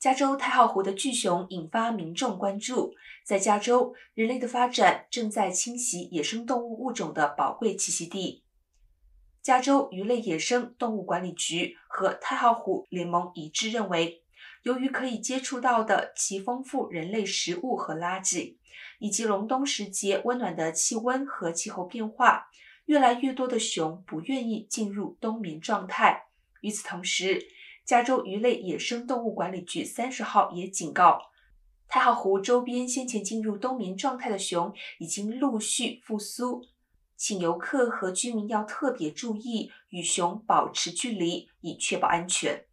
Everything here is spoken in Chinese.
加州太浩湖的巨熊引发民众关注。在加州，人类的发展正在侵袭野生动物物种的宝贵栖息地。加州鱼类野生动物管理局和太浩湖联盟一致认为，由于可以接触到的其丰富人类食物和垃圾，以及隆冬时节温暖的气温和气候变化，越来越多的熊不愿意进入冬眠状态。与此同时，加州鱼类野生动物管理局三十号也警告，太浩湖周边先前进入冬眠状态的熊已经陆续复苏，请游客和居民要特别注意与熊保持距离，以确保安全。